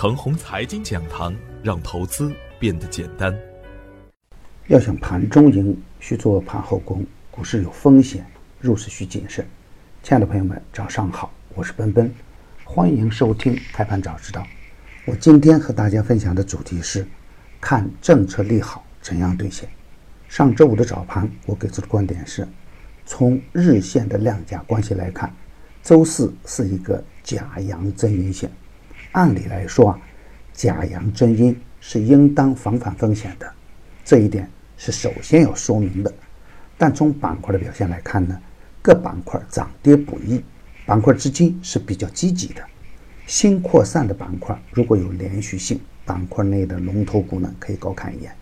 程红财经讲堂，让投资变得简单。要想盘中赢，需做盘后功。股市有风险，入市需谨慎。亲爱的朋友们，早上好，我是奔奔，欢迎收听开盘早知道。我今天和大家分享的主题是：看政策利好怎样兑现。上周五的早盘，我给出的观点是：从日线的量价关系来看，周四是一个假阳真阴线。按理来说啊，假阳真阴是应当防范风险的，这一点是首先要说明的。但从板块的表现来看呢，各板块涨跌不一，板块资金是比较积极的。新扩散的板块如果有连续性，板块内的龙头股呢可以高看一眼。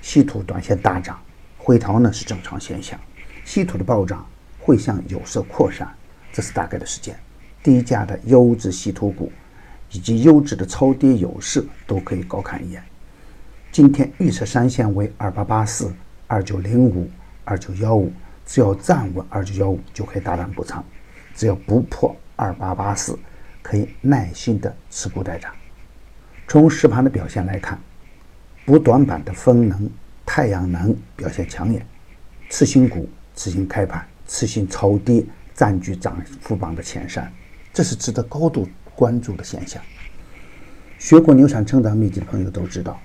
稀土短线大涨，回调呢是正常现象。稀土的暴涨会向有色扩散，这是大概的时间。低价的优质稀土股。以及优质的超跌有势都可以高看一眼。今天预测三线为二八八四、二九零五、二九幺五，只要站稳二九幺五就可以大胆补仓，只要不破二八八四，可以耐心的持股待涨。从实盘的表现来看，补短板的风能、太阳能表现抢眼，次新股次新开盘、次新超跌占据涨幅榜的前三，这是值得高度。关注的现象，学过牛产成长秘籍的朋友都知道，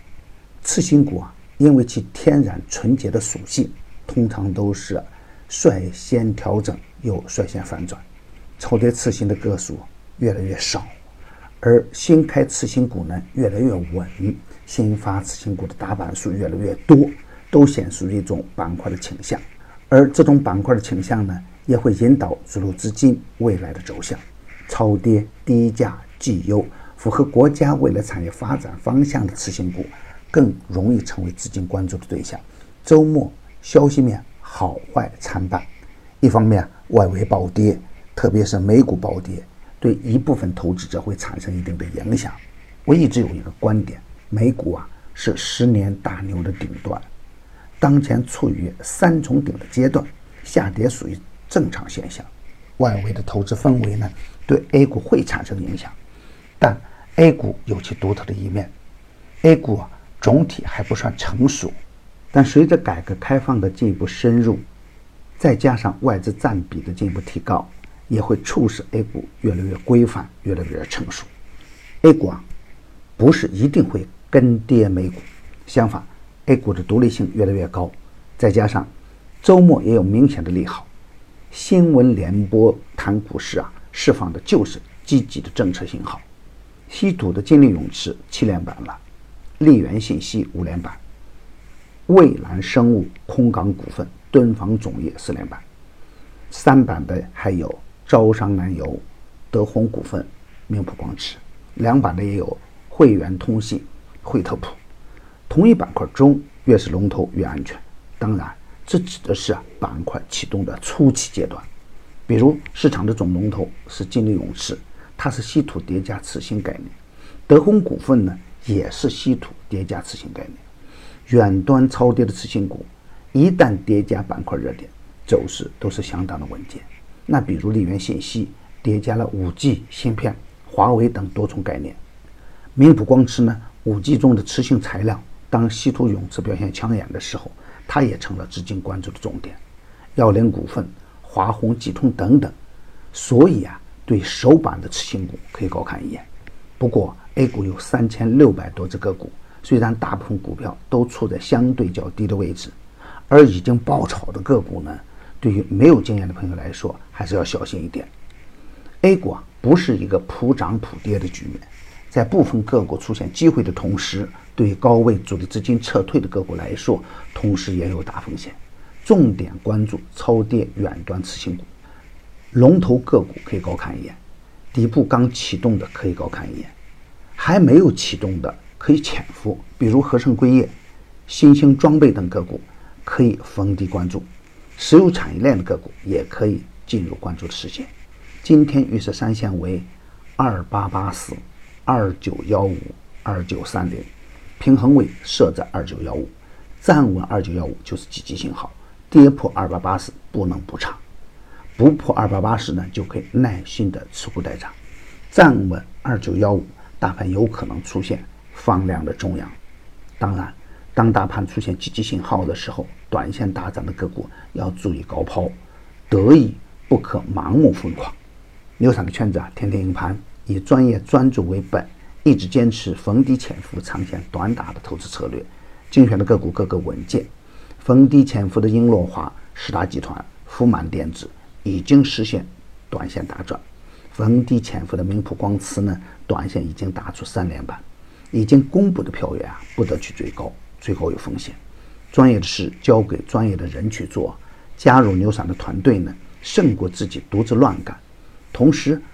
次新股啊，因为其天然纯洁的属性，通常都是率先调整又率先反转，超跌次新的个数越来越少，而新开次新股呢越来越稳，新发次新股的打板数越来越多，都显示一种板块的倾向，而这种板块的倾向呢，也会引导主流资金未来的走向。超跌、低价、绩优、符合国家未来产业发展方向的次新股，更容易成为资金关注的对象。周末消息面好坏参半，一方面外围暴跌，特别是美股暴跌，对一部分投资者会产生一定的影响。我一直有一个观点，美股啊是十年大牛的顶端，当前处于三重顶的阶段，下跌属于正常现象。外围的投资氛围呢？对 A 股会产生影响，但 A 股有其独特的一面。A 股啊总体还不算成熟，但随着改革开放的进一步深入，再加上外资占比的进一步提高，也会促使 A 股越来越规范、越来越成熟。A 股啊不是一定会跟跌美股，相反，A 股的独立性越来越高，再加上周末也有明显的利好，新闻联播谈股市啊。释放的就是积极的政策信号。稀土的金利永磁七连板了，利源信息五连板，蔚蓝生物、空港股份、敦煌种业四连板。三板的还有招商南油、德宏股份、明普光磁。两板的也有汇源通信、惠特普。同一板块中越是龙头越安全。当然，这指的是啊板块启动的初期阶段。比如市场的总龙头是金利永磁，它是稀土叠加磁性概念；德宏股份呢也是稀土叠加磁性概念。远端超跌的次新股，一旦叠加板块热点，走势都是相当的稳健。那比如利源信息叠加了五 G 芯片、华为等多重概念；明普光磁呢，五 G 中的磁性材料，当稀土永磁表现抢眼的时候，它也成了资金关注的重点。药联股份。华虹、济通等等，所以啊，对首板的次新股可以高看一眼。不过，A 股有三千六百多只个股，虽然大部分股票都处在相对较低的位置，而已经爆炒的个股呢，对于没有经验的朋友来说，还是要小心一点。A 股啊，不是一个普涨普跌的局面，在部分个股出现机会的同时，对高位主力资金撤退的个股来说，同时也有大风险。重点关注超跌远端次新股，龙头个股可以高看一眼，底部刚启动的可以高看一眼，还没有启动的可以潜伏，比如合成硅业、新兴装备等个股可以逢低关注，石油产业链的个股也可以进入关注的视线。今天预测三线为二八八四、二九幺五、二九三零，平衡位设在二九幺五，站稳二九幺五就是积极信号。跌破二八八四不能不长，不破二八八四呢，就可以耐心的持股待涨，站稳二九幺五，大盘有可能出现放量的中阳。当然，当大盘出现积极信号的时候，短线大涨的个股要注意高抛，得意不可盲目疯狂。牛散的圈子啊，天天赢盘，以专业专注为本，一直坚持逢低潜伏、长线短打的投资策略，精选的个股个个稳健。逢低潜伏的英洛华、十大集团、富满电子已经实现短线大赚，逢低潜伏的明普光磁呢，短线已经打出三连板。已经公布的票源啊，不得去追高，追高有风险。专业的事交给专业的人去做，加入牛散的团队呢，胜过自己独自乱干。同时